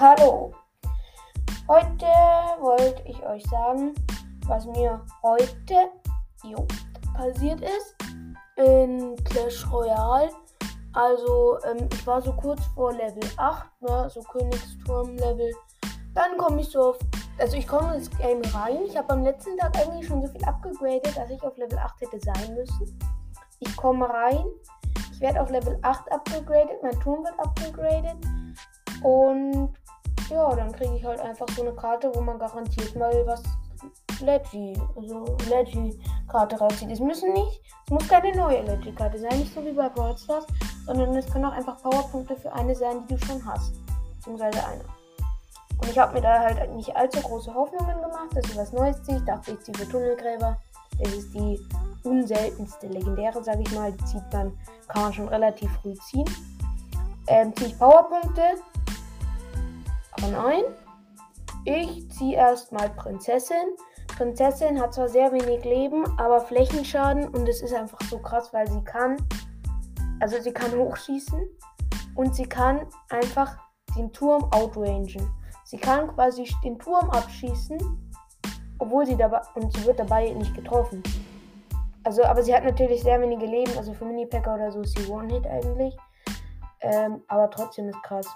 Hallo! Heute wollte ich euch sagen, was mir heute jo, passiert ist in Clash Royale. Also, ähm, ich war so kurz vor Level 8, ne, so Königsturm-Level. Dann komme ich so auf. Also, ich komme ins Game rein. Ich habe am letzten Tag eigentlich schon so viel abgegradet, dass ich auf Level 8 hätte sein müssen. Ich komme rein. Ich werde auf Level 8 abgegradet. Mein Turm wird abgegradet. Und ja, dann kriege ich halt einfach so eine Karte, wo man garantiert mal was Leggy, also Leggy-Karte rauszieht. Es müssen nicht, es muss keine neue Leggy-Karte sein, nicht so wie bei Brawl Stars, sondern es können auch einfach Powerpunkte für eine sein, die du schon hast. Beziehungsweise eine. Und ich habe mir da halt nicht allzu große Hoffnungen gemacht, dass ich was Neues ziehe. Ich dachte, ich ziehe für Tunnelgräber. Das ist die unseltenste legendäre, sage ich mal. Die zieht man, kann man schon relativ früh ziehen. Ähm, ziehe ich Powerpunkte, aber nein. Ich ziehe erstmal Prinzessin. Prinzessin hat zwar sehr wenig Leben, aber Flächenschaden und es ist einfach so krass, weil sie kann, also sie kann hochschießen und sie kann einfach den Turm outrangen. Sie kann quasi den Turm abschießen, obwohl sie dabei und sie wird dabei nicht getroffen. Also, aber sie hat natürlich sehr wenige Leben, also für Mini-Packer oder so ist sie One-Hit eigentlich. Ähm, aber trotzdem ist krass.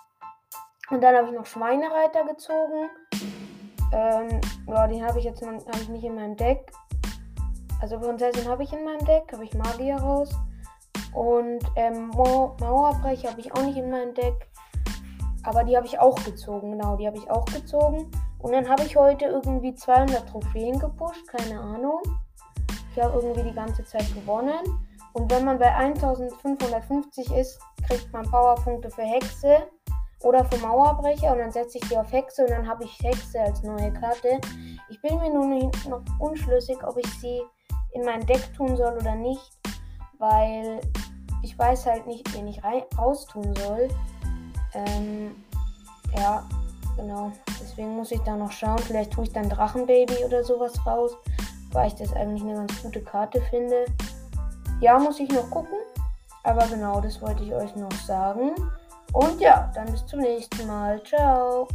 Und dann habe ich noch Schweinereiter gezogen. Ähm, ja, den habe ich jetzt noch, hab ich nicht in meinem Deck. Also Prinzessin habe ich in meinem Deck, habe ich Magier raus. Und ähm, Mauerbrecher habe ich auch nicht in meinem Deck. Aber die habe ich auch gezogen, genau, die habe ich auch gezogen. Und dann habe ich heute irgendwie 200 Trophäen gepusht, keine Ahnung. Ich habe irgendwie die ganze Zeit gewonnen. Und wenn man bei 1550 ist, kriegt man Powerpunkte für Hexe oder für Mauerbrecher und dann setze ich die auf Hexe und dann habe ich Hexe als neue Karte. Ich bin mir nun noch unschlüssig, ob ich sie in mein Deck tun soll oder nicht, weil ich weiß halt nicht, wen ich raus tun soll. Ähm, ja, genau. Deswegen muss ich da noch schauen. Vielleicht tue ich dann Drachenbaby oder sowas raus, weil ich das eigentlich eine ganz gute Karte finde. Ja, muss ich noch gucken. Aber genau, das wollte ich euch noch sagen. Und ja, dann bis zum nächsten Mal. Ciao.